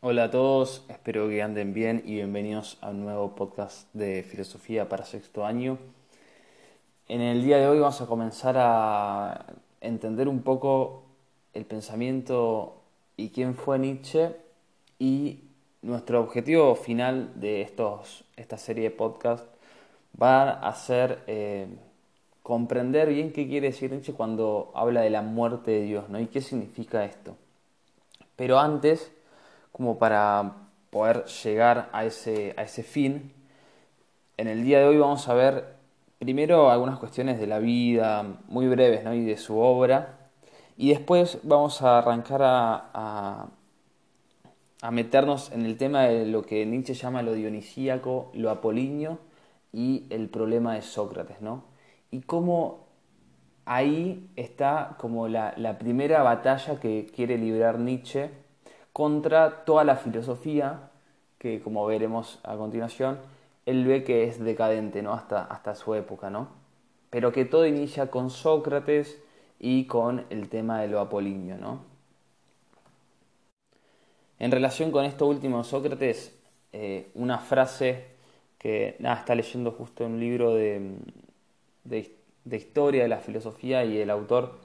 Hola a todos, espero que anden bien y bienvenidos a un nuevo podcast de filosofía para sexto año. En el día de hoy vamos a comenzar a entender un poco el pensamiento y quién fue Nietzsche y nuestro objetivo final de estos, esta serie de podcast va a ser eh, comprender bien qué quiere decir Nietzsche cuando habla de la muerte de Dios ¿no? y qué significa esto. Pero antes como para poder llegar a ese, a ese fin. En el día de hoy vamos a ver primero algunas cuestiones de la vida muy breves ¿no? y de su obra. Y después vamos a arrancar a, a, meternos en el tema de lo que Nietzsche llama lo dionisíaco, lo apolíneo y el problema de Sócrates. ¿no? Y cómo ahí está como la, la primera batalla que quiere librar Nietzsche contra toda la filosofía que, como veremos a continuación, él ve que es decadente ¿no? hasta, hasta su época, ¿no? pero que todo inicia con Sócrates y con el tema de lo apolíneo. ¿no? En relación con esto último, Sócrates, eh, una frase que está leyendo justo un libro de, de historia de la filosofía y el autor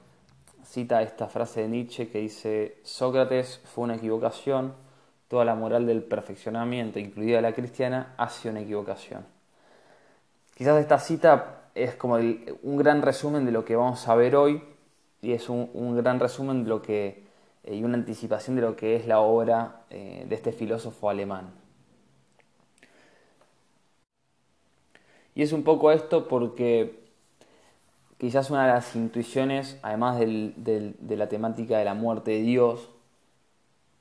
cita esta frase de Nietzsche que dice, Sócrates fue una equivocación, toda la moral del perfeccionamiento, incluida la cristiana, ha sido una equivocación. Quizás esta cita es como un gran resumen de lo que vamos a ver hoy y es un, gran resumen de lo que, eh, y una anticipación de lo que es la obra eh, de este filósofo alemán. Y es un poco esto porque quizás una de las intuiciones, además de la temática de la muerte de Dios,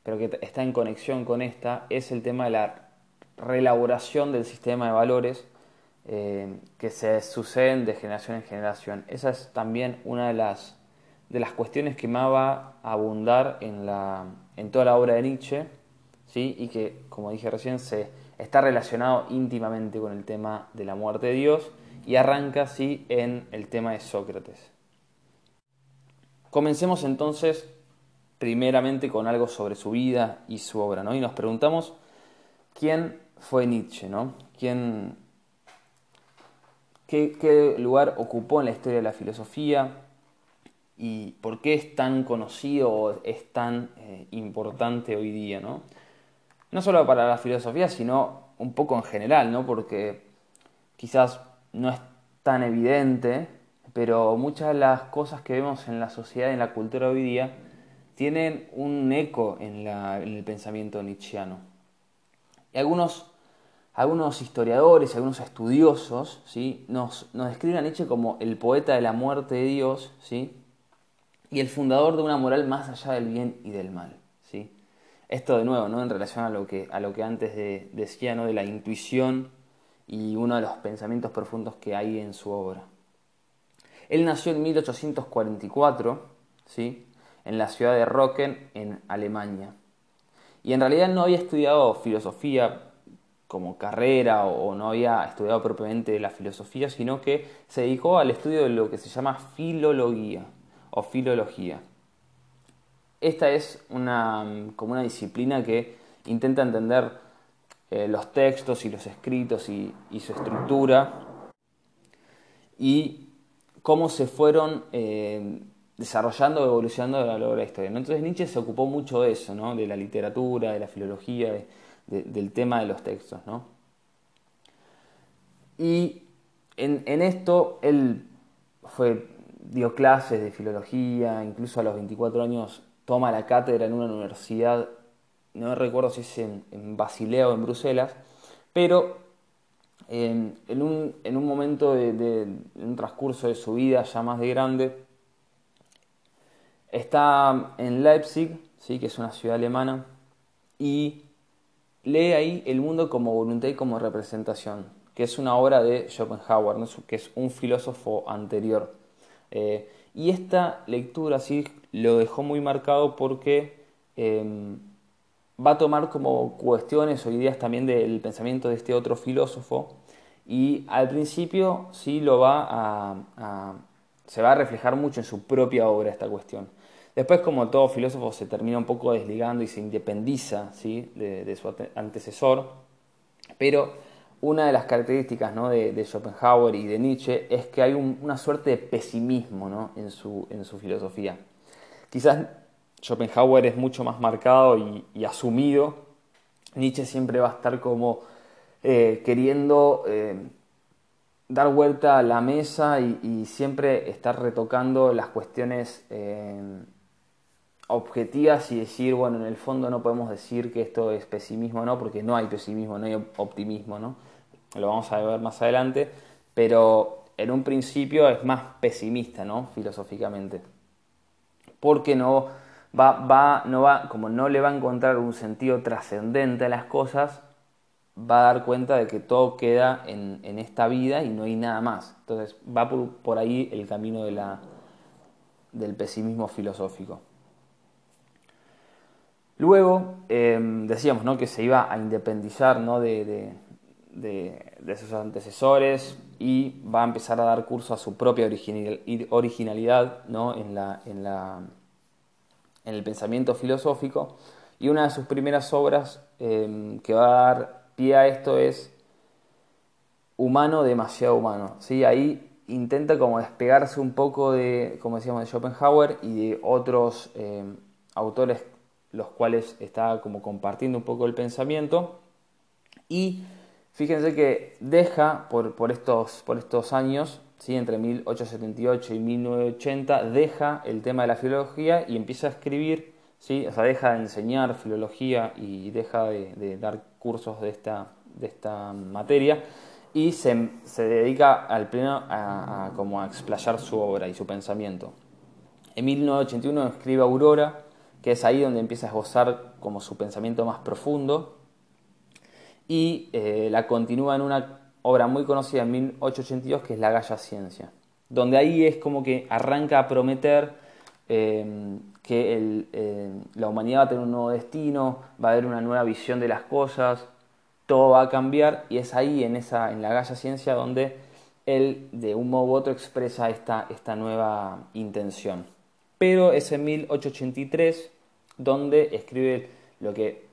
pero que está en conexión con esta, es el tema de la reelaboración del sistema de valores eh, que se suceden de generación en generación. Esa es también una de las, de las cuestiones que más va a abundar en, la, en toda la obra de Nietzsche, ¿sí? y que, como dije recién, se está relacionado íntimamente con el tema de la muerte de Dios y arranca así en el tema de Sócrates. Comencemos entonces primeramente con algo sobre su vida y su obra, ¿no? Y nos preguntamos quién fue Nietzsche, ¿no? ¿Quién, qué, lugar ocupó en la historia de la filosofía y por qué es tan conocido o es tan eh, importante hoy día, ¿no? No solo para la filosofía, sino un poco en general, ¿no? Porque quizás no es tan evidente, pero muchas de las cosas que vemos en la sociedad, en la cultura hoy día, tienen un eco en, el pensamiento nietzscheano. Y algunos, algunos historiadores, algunos estudiosos, ¿sí? nos, nos describen a Nietzsche como el poeta de la muerte de Dios ¿sí? y el fundador de una moral más allá del bien y del mal. ¿sí? Esto de nuevo, ¿no? en relación a lo que, a lo que antes decía, ¿no? de la intuición y uno de los pensamientos profundos que hay en su obra. Él nació en 1844, ¿sí? en la ciudad de Rocken, en Alemania. Y en realidad no había estudiado filosofía como carrera o no había estudiado propiamente la filosofía, sino que se dedicó al estudio de lo que se llama filología o filología. Esta es una, como una disciplina que intenta entender eh, los textos y los escritos y, su estructura y cómo se fueron eh, desarrollando evolucionando a lo largo de la historia. Entonces Nietzsche se ocupó mucho de eso, ¿no? de la literatura, de la filología, del tema de los textos. ¿no? Y en, en, esto él fue, dio clases de filología, incluso a los 24 años toma la cátedra en una universidad no recuerdo si es en, Basilea o en Bruselas, pero en, un, momento de, un transcurso de su vida ya más de grande, está en Leipzig, ¿sí? que es una ciudad alemana, y lee ahí El mundo como voluntad y como representación, que es una obra de Schopenhauer, que es un filósofo anterior. Eh, y esta lectura sí lo dejó muy marcado porque em, va a tomar como cuestiones o ideas también del pensamiento de este otro filósofo y al principio sí lo va a, se va a reflejar mucho en su propia obra esta cuestión. Después, como todo filósofo, se termina un poco desligando y se independiza ¿sí? de, su antecesor, pero una de las características ¿no? de, Schopenhauer y de Nietzsche es que hay una suerte de pesimismo ¿no? en, su, en, su, filosofía. Quizás Schopenhauer es mucho más marcado y, asumido, Nietzsche siempre va a estar como eh, queriendo eh, dar vuelta a la mesa y, siempre estar retocando las cuestiones eh, objetivas y decir, bueno, en el fondo no podemos decir que esto es pesimismo, ¿no? Porque no hay pesimismo, no hay optimismo, ¿no? Lo vamos a ver más adelante, pero en un principio es más pesimista, ¿no? Filosóficamente. Porque no va, va, no va, como no le va a encontrar un sentido trascendente a las cosas, va a dar cuenta de que todo queda en, en, esta vida y no hay nada más. Entonces va por, por ahí el camino de la, del pesimismo filosófico. Luego em, decíamos ¿no? que se iba a independizar ¿no? de, de, sus antecesores y va a empezar a dar curso a su propia originalidad ¿no? en, la, en, la, en, el pensamiento filosófico. Y una de sus primeras obras em, que va a dar pie a esto es Humano, demasiado humano. ¿sí? Ahí intenta como despegarse un poco de, como decíamos, de Schopenhauer y de otros em, autores los cuales está como compartiendo un poco el pensamiento. Y fíjense que deja por, por, estos, por estos años, ¿sí? entre 1878 y 1980, deja el tema de la filología y empieza a escribir, ¿sí? o sea, deja de enseñar filología y deja de, dar cursos de esta, de esta materia y se, se dedica al pleno a, como a explayar su obra y su pensamiento. En 1981 escribe Aurora, que es ahí donde empieza a esbozar como su pensamiento más profundo, y eh, la continúa en una obra muy conocida en 1882 que es La Galla Ciencia, donde ahí es como que arranca a prometer eh, que eh, la humanidad va a tener un nuevo destino, va a haber una nueva visión de las cosas, todo va a cambiar y es ahí en, esa, en La Galla Ciencia donde él de un modo u otro expresa esta, esta nueva intención. Pero es en 1883 donde escribe lo que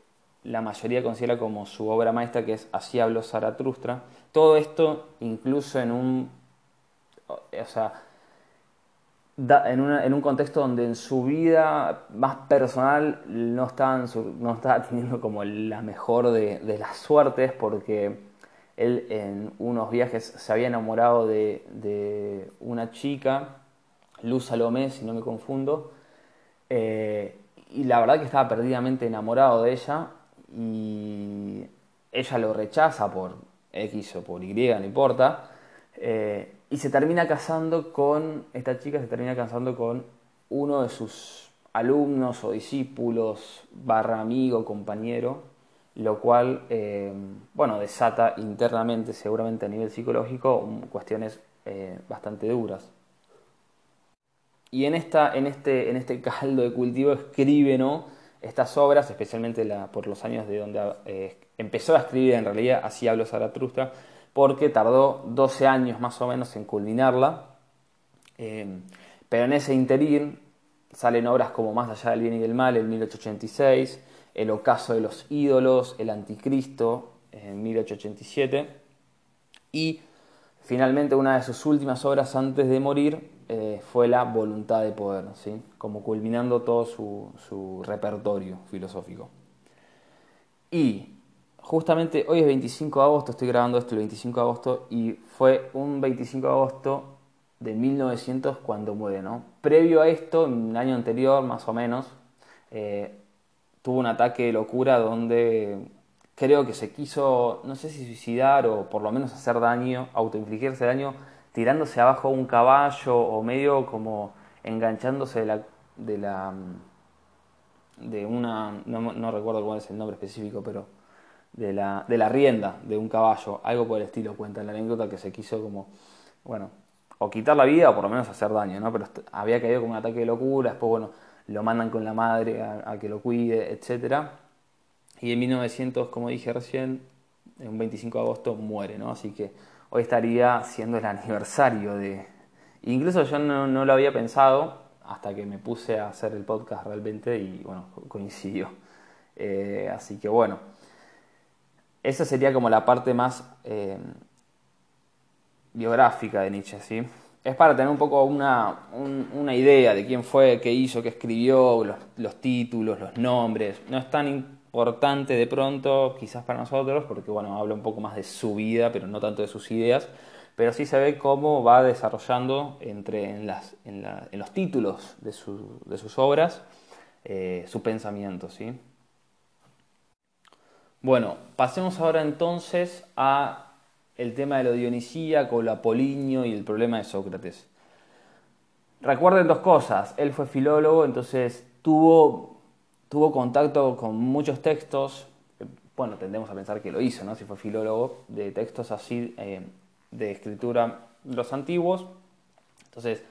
la mayoría considera como su obra maestra, que es Así habló Zaratustra. Todo esto incluso en un, o sea, en, en, un contexto donde en su vida más personal no estaba, no estaba teniendo como la mejor de, de, las suertes, porque él en unos viajes se había enamorado de, de una chica, Luz Salomé, si no me confundo, eh, y la verdad que estaba perdidamente enamorado de ella y ella lo rechaza por X o por Y, no importa, eh, y se termina casando con, esta chica se termina casando con uno de sus alumnos o discípulos, barra amigo, compañero, lo cual, eh, bueno, desata internamente, seguramente a nivel psicológico, cuestiones eh, bastante duras. Y en, esta, en, este, en este caldo de cultivo escribe ¿no? Estas obras, especialmente la, por los años de donde eh, empezó a escribir, en realidad así hablo Zaratustra, porque tardó 12 años más o menos en culminarla. Eh, pero en ese interín salen obras como Más allá del bien y del mal en 1886, El ocaso de los ídolos, El anticristo en 1887 y finalmente una de sus últimas obras antes de morir eh, fue la voluntad de poder, ¿sí? como culminando todo su, repertorio filosófico. Y justamente hoy es 25 de agosto, estoy grabando esto el 25 de agosto, y fue un 25 de agosto de 1900 cuando muere, ¿no? Previo a esto, en un año anterior más o menos, eh, tuvo un ataque de locura donde creo que se quiso, no sé si suicidar o por lo menos hacer daño, autoinfligirse daño tirándose abajo un caballo o medio como enganchándose de la, de la de una no, recuerdo cuál es el nombre específico pero de la, de la rienda de un caballo algo por el estilo cuenta la anécdota que se quiso como bueno o quitar la vida o por lo menos hacer daño no pero había caído como un ataque de locura después bueno lo mandan con la madre a, a que lo cuide etcétera. Y en 1900 como dije recién en un 25 de agosto muere no así que hoy estaría siendo el aniversario de... Incluso yo no, lo había pensado hasta que me puse a hacer el podcast realmente y bueno, coincidió. Eh, así que bueno, esa sería como la parte más eh, biográfica de Nietzsche, ¿sí? Es para tener un poco una, idea de quién fue, qué hizo, qué escribió, los, los títulos, los nombres. No es tan importante de pronto, quizás para nosotros, porque bueno, habla un poco más de su vida, pero no tanto de sus ideas pero sí se ve cómo va desarrollando entre, en, las, en, los títulos de, sus obras eh, su pensamiento. ¿sí? Bueno, pasemos ahora entonces a el tema de lo dionisíaco, lo apolíneo y el problema de Sócrates. Recuerden dos cosas, él fue filólogo, entonces tuvo, tuvo contacto con muchos textos, bueno, tendemos a pensar que lo hizo, ¿no? Si fue filólogo, de textos así eh, de escritura los antiguos. Entonces,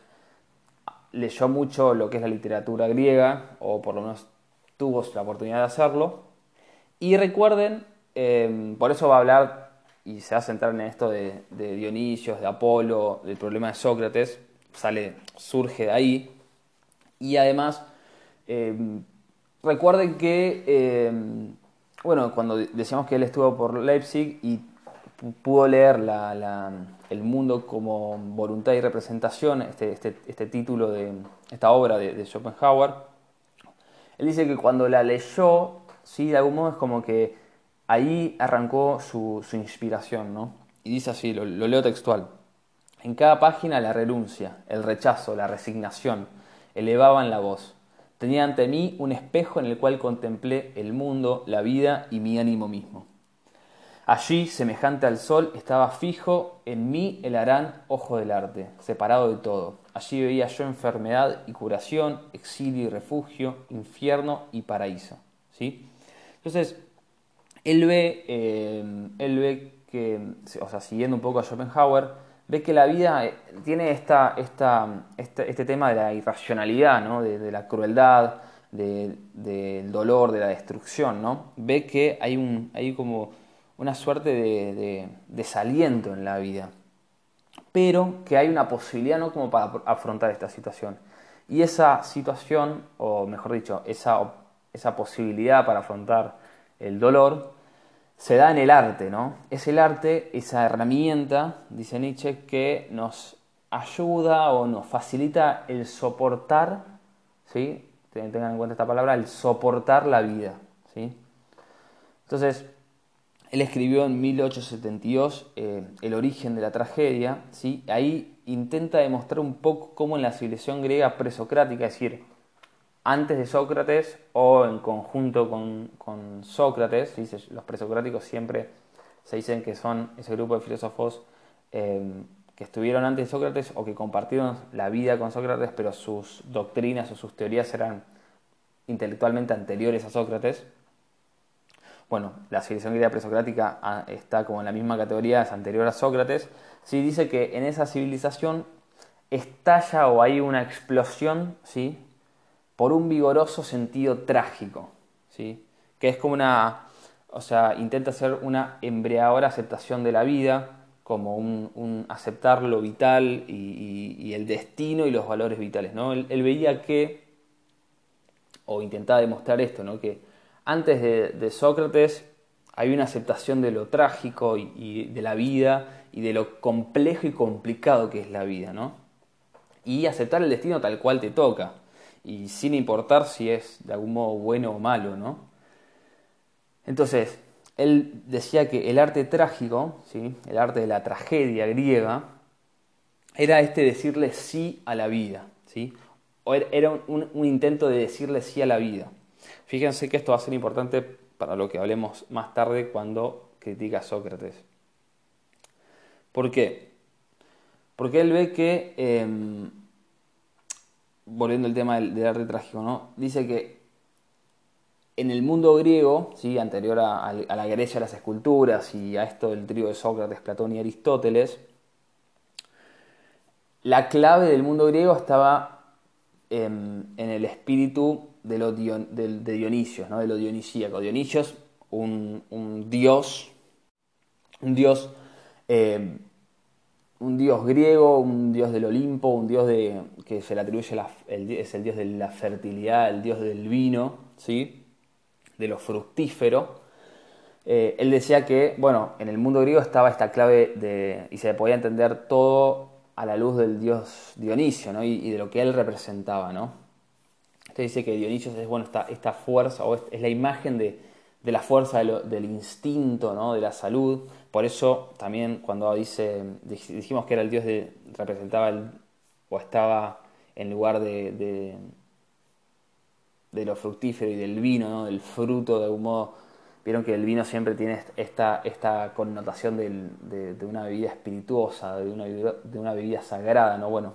leyó mucho lo que es la literatura griega, o por lo menos tuvo la oportunidad de hacerlo. Y recuerden, em, por eso va a hablar y se va a centrar en esto de, de Dionisios, de Apolo, del problema de Sócrates, sale, surge de ahí. Y además, em, recuerden que, em, bueno, cuando decíamos que él estuvo por Leipzig y pudo leer El mundo como voluntad y representación, este, este, este título de esta obra de, Schopenhauer, él dice que cuando la leyó, ¿sí? de algún modo es como que ahí arrancó su, inspiración, ¿no? Y dice así, lo, lo leo textual. En cada página la renuncia, el rechazo, la resignación elevaban la voz. Tenía ante mí un espejo en el cual contemplé el mundo, la vida y mi ánimo mismo. Allí, semejante al sol, estaba fijo en mí el arán ojo del arte, separado de todo. Allí veía yo enfermedad y curación, exilio y refugio, infierno y paraíso. ¿sí? Entonces, él ve, eh, él ve que, o sea, siguiendo un poco a Schopenhauer, ve que la vida eh, tiene esta, este, este tema de la irracionalidad, ¿no? de, la crueldad, del dolor, de la destrucción. ¿no? Ve que hay, un, hay como una suerte de, desaliento en la vida, pero que hay una posibilidad no como para afrontar esta situación. Y esa situación, o mejor dicho, esa, esa posibilidad para afrontar el dolor, se da en el arte, ¿no? Es el arte, esa herramienta, dice Nietzsche, que nos ayuda o nos facilita el soportar, ¿sí? Tengan en cuenta esta palabra, el soportar la vida, ¿sí? Entonces, él escribió en 1872 eh, El origen de la tragedia. ¿sí? Ahí intenta demostrar un poco cómo en la civilización griega presocrática, es decir, antes de Sócrates o en conjunto con, Sócrates, los presocráticos siempre se dicen que son ese grupo de filósofos eh, que estuvieron antes de Sócrates o que compartieron la vida con Sócrates, pero sus doctrinas o sus teorías eran intelectualmente anteriores a Sócrates bueno, la civilización griega presocrática ah, está como en la misma categoría, es anterior a Sócrates, sí dice que en esa civilización estalla o hay una explosión, ¿sí? Por un vigoroso sentido trágico, ¿sí? Que es como una, o sea, intenta hacer una embriagadora aceptación de la vida, como un, aceptar lo vital y, el destino y los valores vitales, ¿no? Él, él veía que, o intentaba demostrar esto, ¿no? Que antes de, Sócrates hay una aceptación de lo trágico y, de la vida y de lo complejo y complicado que es la vida, ¿no? Y aceptar el destino tal cual te toca, y sin importar si es de algún modo bueno o malo, ¿no? Entonces, él decía que el arte trágico, ¿sí? el arte de la tragedia griega, era este decirle sí a la vida, ¿sí? O era un intento de decirle sí a la vida. Fíjense que esto va a ser importante para lo que hablemos más tarde cuando critica a Sócrates. ¿Por qué? Porque él ve que, em, volviendo al tema del, arte trágico, ¿no? dice que en el mundo griego, ¿sí? anterior a, la Grecia, a las esculturas y a esto del trío de Sócrates, Platón y Aristóteles, la clave del mundo griego estaba en el espíritu de, lo de, Dionisio, ¿no? de lo dionisíaco. Dionisio es un, dios, un dios eh, un dios griego, un dios del Olimpo, un dios de, que se le atribuye, es el dios de la fertilidad, el dios del vino, ¿sí? de lo fructífero. Eh, él decía que, bueno, en el mundo griego estaba esta clave de, y se podía entender todo a la luz del dios Dionisio ¿no? y, de lo que él representaba. ¿no? Usted dice que Dionisio es bueno, esta, esta fuerza, o es, la imagen de, de la fuerza del instinto, ¿no? de la salud. Por eso también cuando dice, dijimos que era el dios de, representaba el, o estaba en lugar de, de, de, lo fructífero y del vino, ¿no? del fruto de algún modo. Vieron que el vino siempre tiene esta, esta connotación de, una bebida espirituosa, de una, de una bebida sagrada, ¿no? Bueno,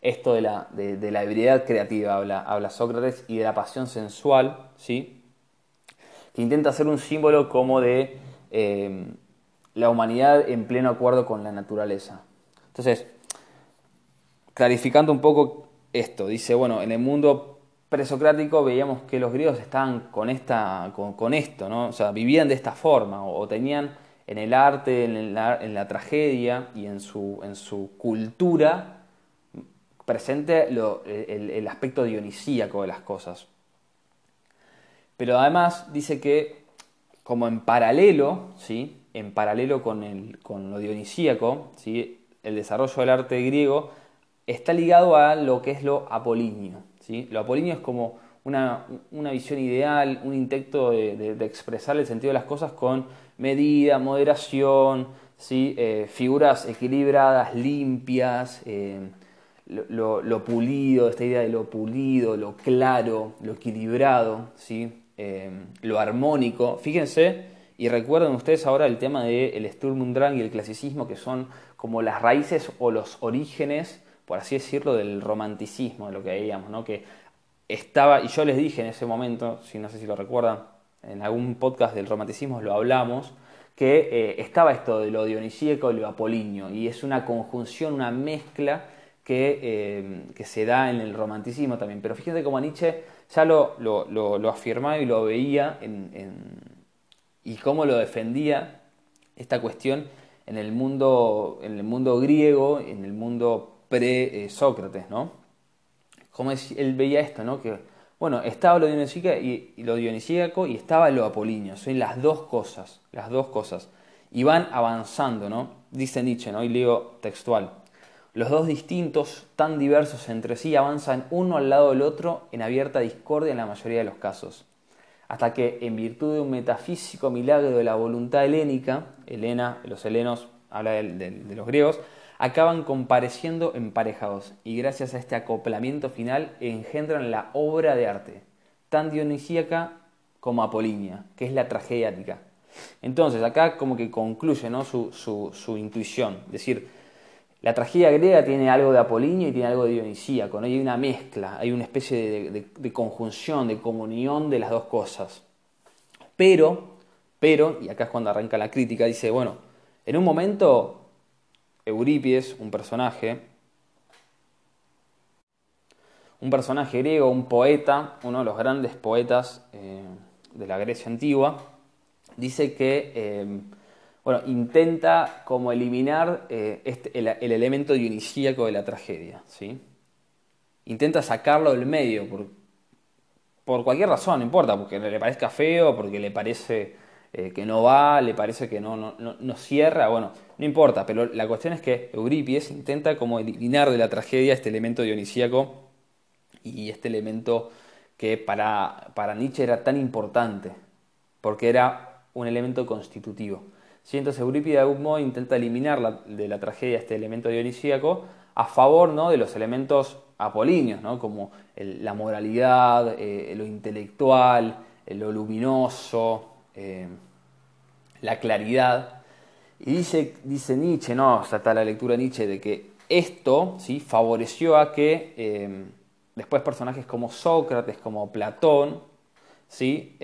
esto de la, de, la ebriedad creativa habla, habla Sócrates y de la pasión sensual, ¿sí? Que intenta hacer un símbolo como de eh, la humanidad en pleno acuerdo con la naturaleza. Entonces, clarificando un poco esto, dice, bueno, en el mundo presocrático veíamos que los griegos estaban con, esta, con, esto, ¿no? o sea, vivían de esta forma, o, tenían en el arte, en la, tragedia y en su, cultura presente el aspecto dionisíaco de las cosas. Pero además dice que como en paralelo, ¿sí? en paralelo con, el, con lo dionisíaco, ¿sí? el desarrollo del arte griego está ligado a lo que es lo apolíneo. ¿sí? Lo apolíneo es como una, visión ideal, un intento de, expresar el sentido de las cosas con medida, moderación, ¿sí? Eh, figuras equilibradas, limpias, eh, lo, pulido, esta idea de lo pulido, lo claro, lo equilibrado, ¿sí? Eh, lo armónico. Fíjense y recuerden ustedes ahora el tema del Sturm und Drang y el clasicismo, que son como las raíces o los orígenes, por así decirlo, del romanticismo, de lo que veíamos, ¿no? que estaba, y yo les dije en ese momento, si no sé si lo recuerdan, en algún podcast del romanticismo lo hablamos, que eh, estaba esto de lo dionisíaco y lo apolíneo, y es una conjunción, una mezcla que, eh, que, se da en el romanticismo también. Pero fíjense cómo Nietzsche ya lo, lo, afirmaba y lo veía y cómo lo defendía esta cuestión en el mundo, en el mundo griego, en el mundo pre-Sócrates, ¿no? Cómo él veía esto, ¿no? Que, bueno, estaba lo dionisíaco y, lo dionisíaco y estaba lo apolíneo, son las dos cosas, las dos cosas. Y van avanzando, ¿no? Dice Nietzsche, ¿no? Y leo textual. Los dos distintos, tan diversos entre sí, avanzan uno al lado del otro en abierta discordia en la mayoría de los casos, hasta que, en virtud de un metafísico milagro de la voluntad helénica, Helena, los helenos, habla de, los griegos, acaban compareciendo emparejados y gracias a este acoplamiento final engendran la obra de arte, tan dionisíaca como apolínea, que es la tragedia ática. Entonces, acá como que concluye ¿no? su, su, su intuición, es decir, la tragedia griega tiene algo de Apolinio y tiene algo de Dionisíaco, ¿no? hay una mezcla, hay una especie de, conjunción, de comunión de las dos cosas. Pero, pero, y acá es cuando arranca la crítica, dice, bueno, en un momento Eurípides, un personaje, un personaje griego, un poeta, uno de los grandes poetas eh, de la Grecia antigua, dice que eh, bueno, intenta como eliminar eh, este, el, elemento dionisíaco de la tragedia, ¿sí? Intenta sacarlo del medio por, por cualquier razón, no importa, porque le parezca feo, porque le parece eh, que no va, le parece que no, no, no, cierra, bueno, no importa, pero la cuestión es que Eurípides intenta como eliminar de la tragedia este elemento dionisíaco y este elemento que para, para Nietzsche era tan importante, porque era un elemento constitutivo. Entonces Eurípides de algún modo intenta eliminar de la tragedia este elemento dionisíaco a favor ¿no? de los elementos apolíneos, ¿no? como la moralidad, eh, lo intelectual, eh, lo luminoso, eh, la claridad. Y dice, dice Nietzsche, ¿no? o está la lectura de Nietzsche, de que esto ¿sí? favoreció a que después personajes como Sócrates, como Platón, ¿sí?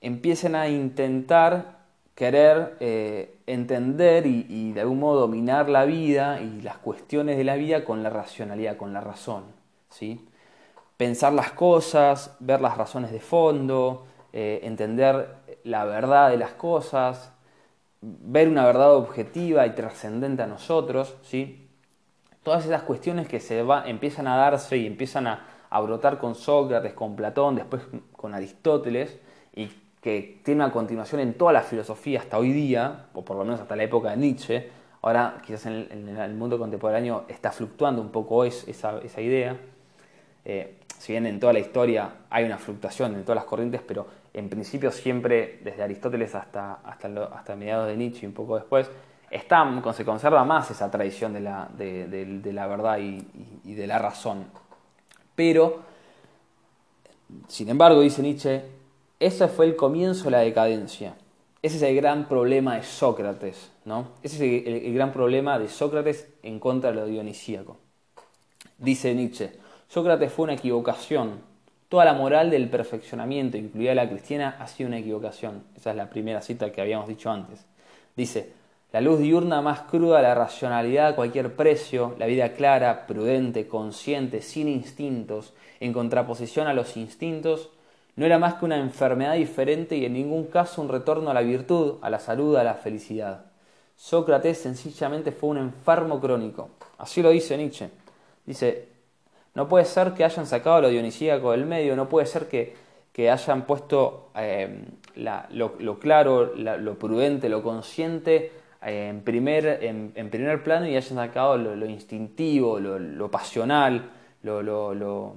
empiecen a intentar querer eh, entender y, de algún modo dominar la vida y las cuestiones de la vida con la racionalidad, con la razón. ¿sí? Pensar las cosas, ver las razones de fondo, eh, entender la verdad de las cosas, ver una verdad objetiva y trascendente a nosotros, ¿sí? Todas esas cuestiones que se va, empiezan a darse y empiezan a, a brotar con Sócrates, con Platón, después con Aristóteles, que tiene una continuación en toda la filosofía hasta hoy día, o por lo menos hasta la época de Nietzsche, ahora quizás en el, mundo contemporáneo está fluctuando un poco esa, idea. Eh, si bien en toda la historia hay una fluctuación en todas las corrientes, pero en principio siempre, desde Aristóteles hasta, hasta, mediados de Nietzsche y un poco después, está, se conserva más esa tradición de la, de, la verdad y, de la razón. Pero, sin embargo, dice Nietzsche, ese fue el comienzo de la decadencia. Ese es el gran problema de Sócrates, ¿no? Ese es el, gran problema de Sócrates en contra de lo dionisíaco. Dice Nietzsche, Sócrates fue una equivocación. Toda la moral del perfeccionamiento, incluida la cristiana, ha sido una equivocación. Esa es la primera cita que habíamos dicho antes. Dice, la luz diurna más cruda, la racionalidad a cualquier precio, la vida clara, prudente, consciente, sin instintos, en contraposición a los instintos, no era más que una enfermedad diferente y en ningún caso un retorno a la virtud, a la salud, a la felicidad. Sócrates sencillamente fue un enfermo crónico. Así lo dice Nietzsche. Dice, no puede ser que hayan sacado lo dionisíaco del medio, no puede ser que, hayan puesto eh, lo, claro, lo prudente, lo consciente eh, en, primer, en, primer plano y hayan sacado lo, instintivo, lo, pasional, lo,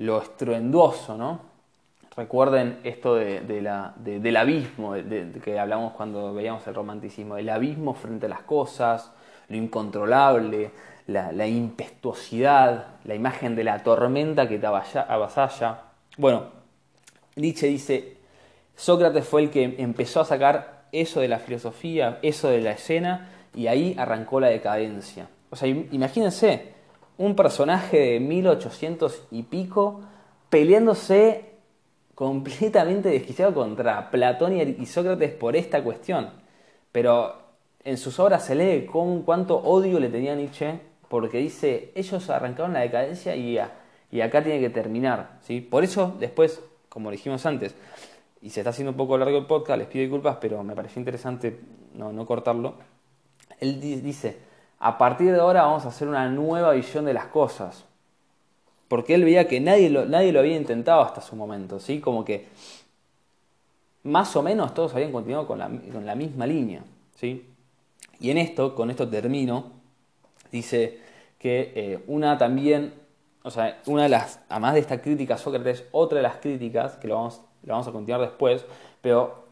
lo, estruendoso, ¿no? Recuerden esto de, la, del abismo que hablamos cuando veíamos el romanticismo, el abismo frente a las cosas, lo incontrolable, la, impetuosidad, la imagen de la tormenta que te avasalla. Bueno, Nietzsche dice, Sócrates fue el que empezó a sacar eso de la filosofía, eso de la escena, y ahí arrancó la decadencia. O sea, imagínense, un personaje de 1800 y pico peleándose completamente desquiciado contra Platón y Sócrates por esta cuestión. Pero en sus obras se lee con cuánto odio le tenía Nietzsche porque dice, ellos arrancaron la decadencia y, y acá tiene que terminar. ¿sí? Por eso después, como dijimos antes, y se está haciendo un poco largo el podcast, les pido disculpas, pero me pareció interesante no, no cortarlo. Él dice, a partir de ahora vamos a hacer una nueva visión de las cosas. Porque él veía que nadie lo, nadie lo había intentado hasta su momento, ¿sí? Como que más o menos todos habían continuado con la, con la misma línea, ¿sí? Y en esto, con esto termino, dice que eh, una también, o sea, una de las, además de esta crítica a Sócrates, otra de las críticas, que lo vamos, lo vamos a continuar después, pero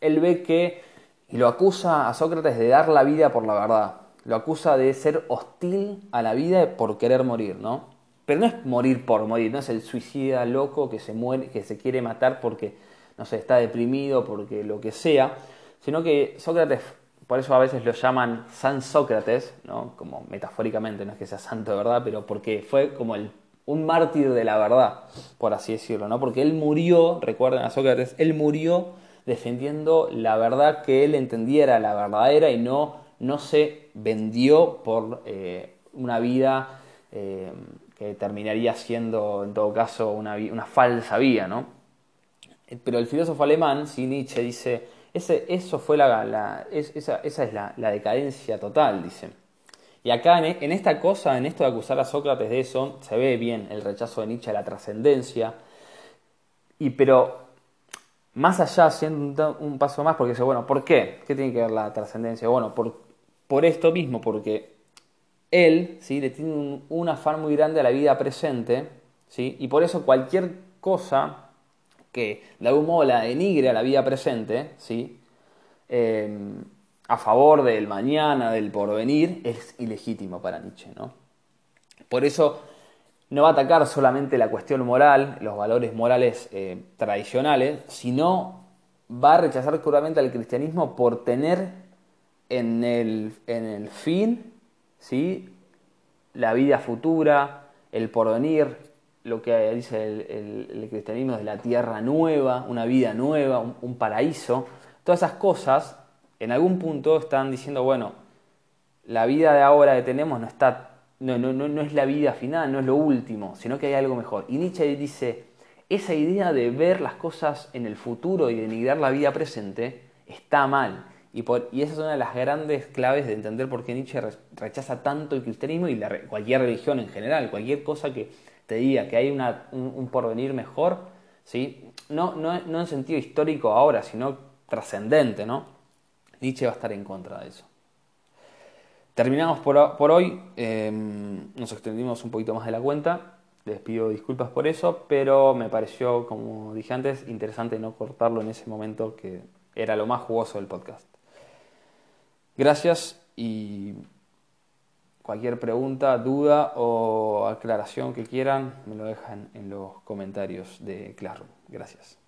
él ve que, y lo acusa a Sócrates de dar la vida por la verdad, lo acusa de ser hostil a la vida por querer morir, ¿no? Pero no es morir por morir, no es el suicida loco que se muere, que se quiere matar porque, no sé, está deprimido, porque lo que sea, sino que Sócrates por eso a veces lo llaman San Sócrates, ¿no? como metafóricamente, no es que sea santo de verdad, pero porque fue como el, un mártir de la verdad, por así decirlo, ¿no? porque él murió, recuerden a Sócrates, él murió defendiendo la verdad que él entendiera la verdadera y no, no se vendió por eh, una vida eh, que terminaría siendo, en todo caso, una, una falsa vía. ¿no? Pero el filósofo alemán, sí, Nietzsche, dice eso fue la, esa, es la, decadencia total, dice. Y acá en, esta cosa, en esto de acusar a Sócrates de eso, se ve bien el rechazo de Nietzsche a la trascendencia. Y pero más allá, haciendo un, paso más, porque dice, bueno, ¿por qué? ¿Qué tiene que ver la trascendencia? Bueno, por esto mismo, porque él ¿sí? le tiene un, afán muy grande a la vida presente, ¿sí? y por eso cualquier cosa que de algún modo la denigre a la vida presente, ¿sí? Em, a favor del mañana, del porvenir, es ilegítimo para Nietzsche. ¿no? Por eso no va a atacar solamente la cuestión moral, los valores morales eh, tradicionales, sino va a rechazar crudamente al cristianismo por tener en el, en el fin ¿sí? la vida futura, el porvenir, lo que dice el, cristianismo de la tierra nueva, una vida nueva, un, paraíso. Todas esas cosas, en algún punto están diciendo, bueno, la vida de ahora que tenemos no, está, no, no, no, es la vida final, no es lo último, sino que hay algo mejor. Y Nietzsche dice, esa idea de ver las cosas en el futuro y denigrar la vida presente está mal. Y, esa es una de las grandes claves de entender por qué Nietzsche rechaza tanto el cristianismo y cualquier religión en general, cualquier cosa que te diga que hay un, porvenir mejor, ¿sí? no, no, en sentido histórico ahora, sino trascendente. ¿no? Nietzsche va a estar en contra de eso. Terminamos por, hoy, em, nos extendimos un poquito más de la cuenta, les pido disculpas por eso, pero me pareció, como dije antes, interesante no cortarlo en ese momento que era lo más jugoso del podcast. Gracias y cualquier pregunta, duda o aclaración que quieran me lo dejan en los comentarios de Classroom. Gracias.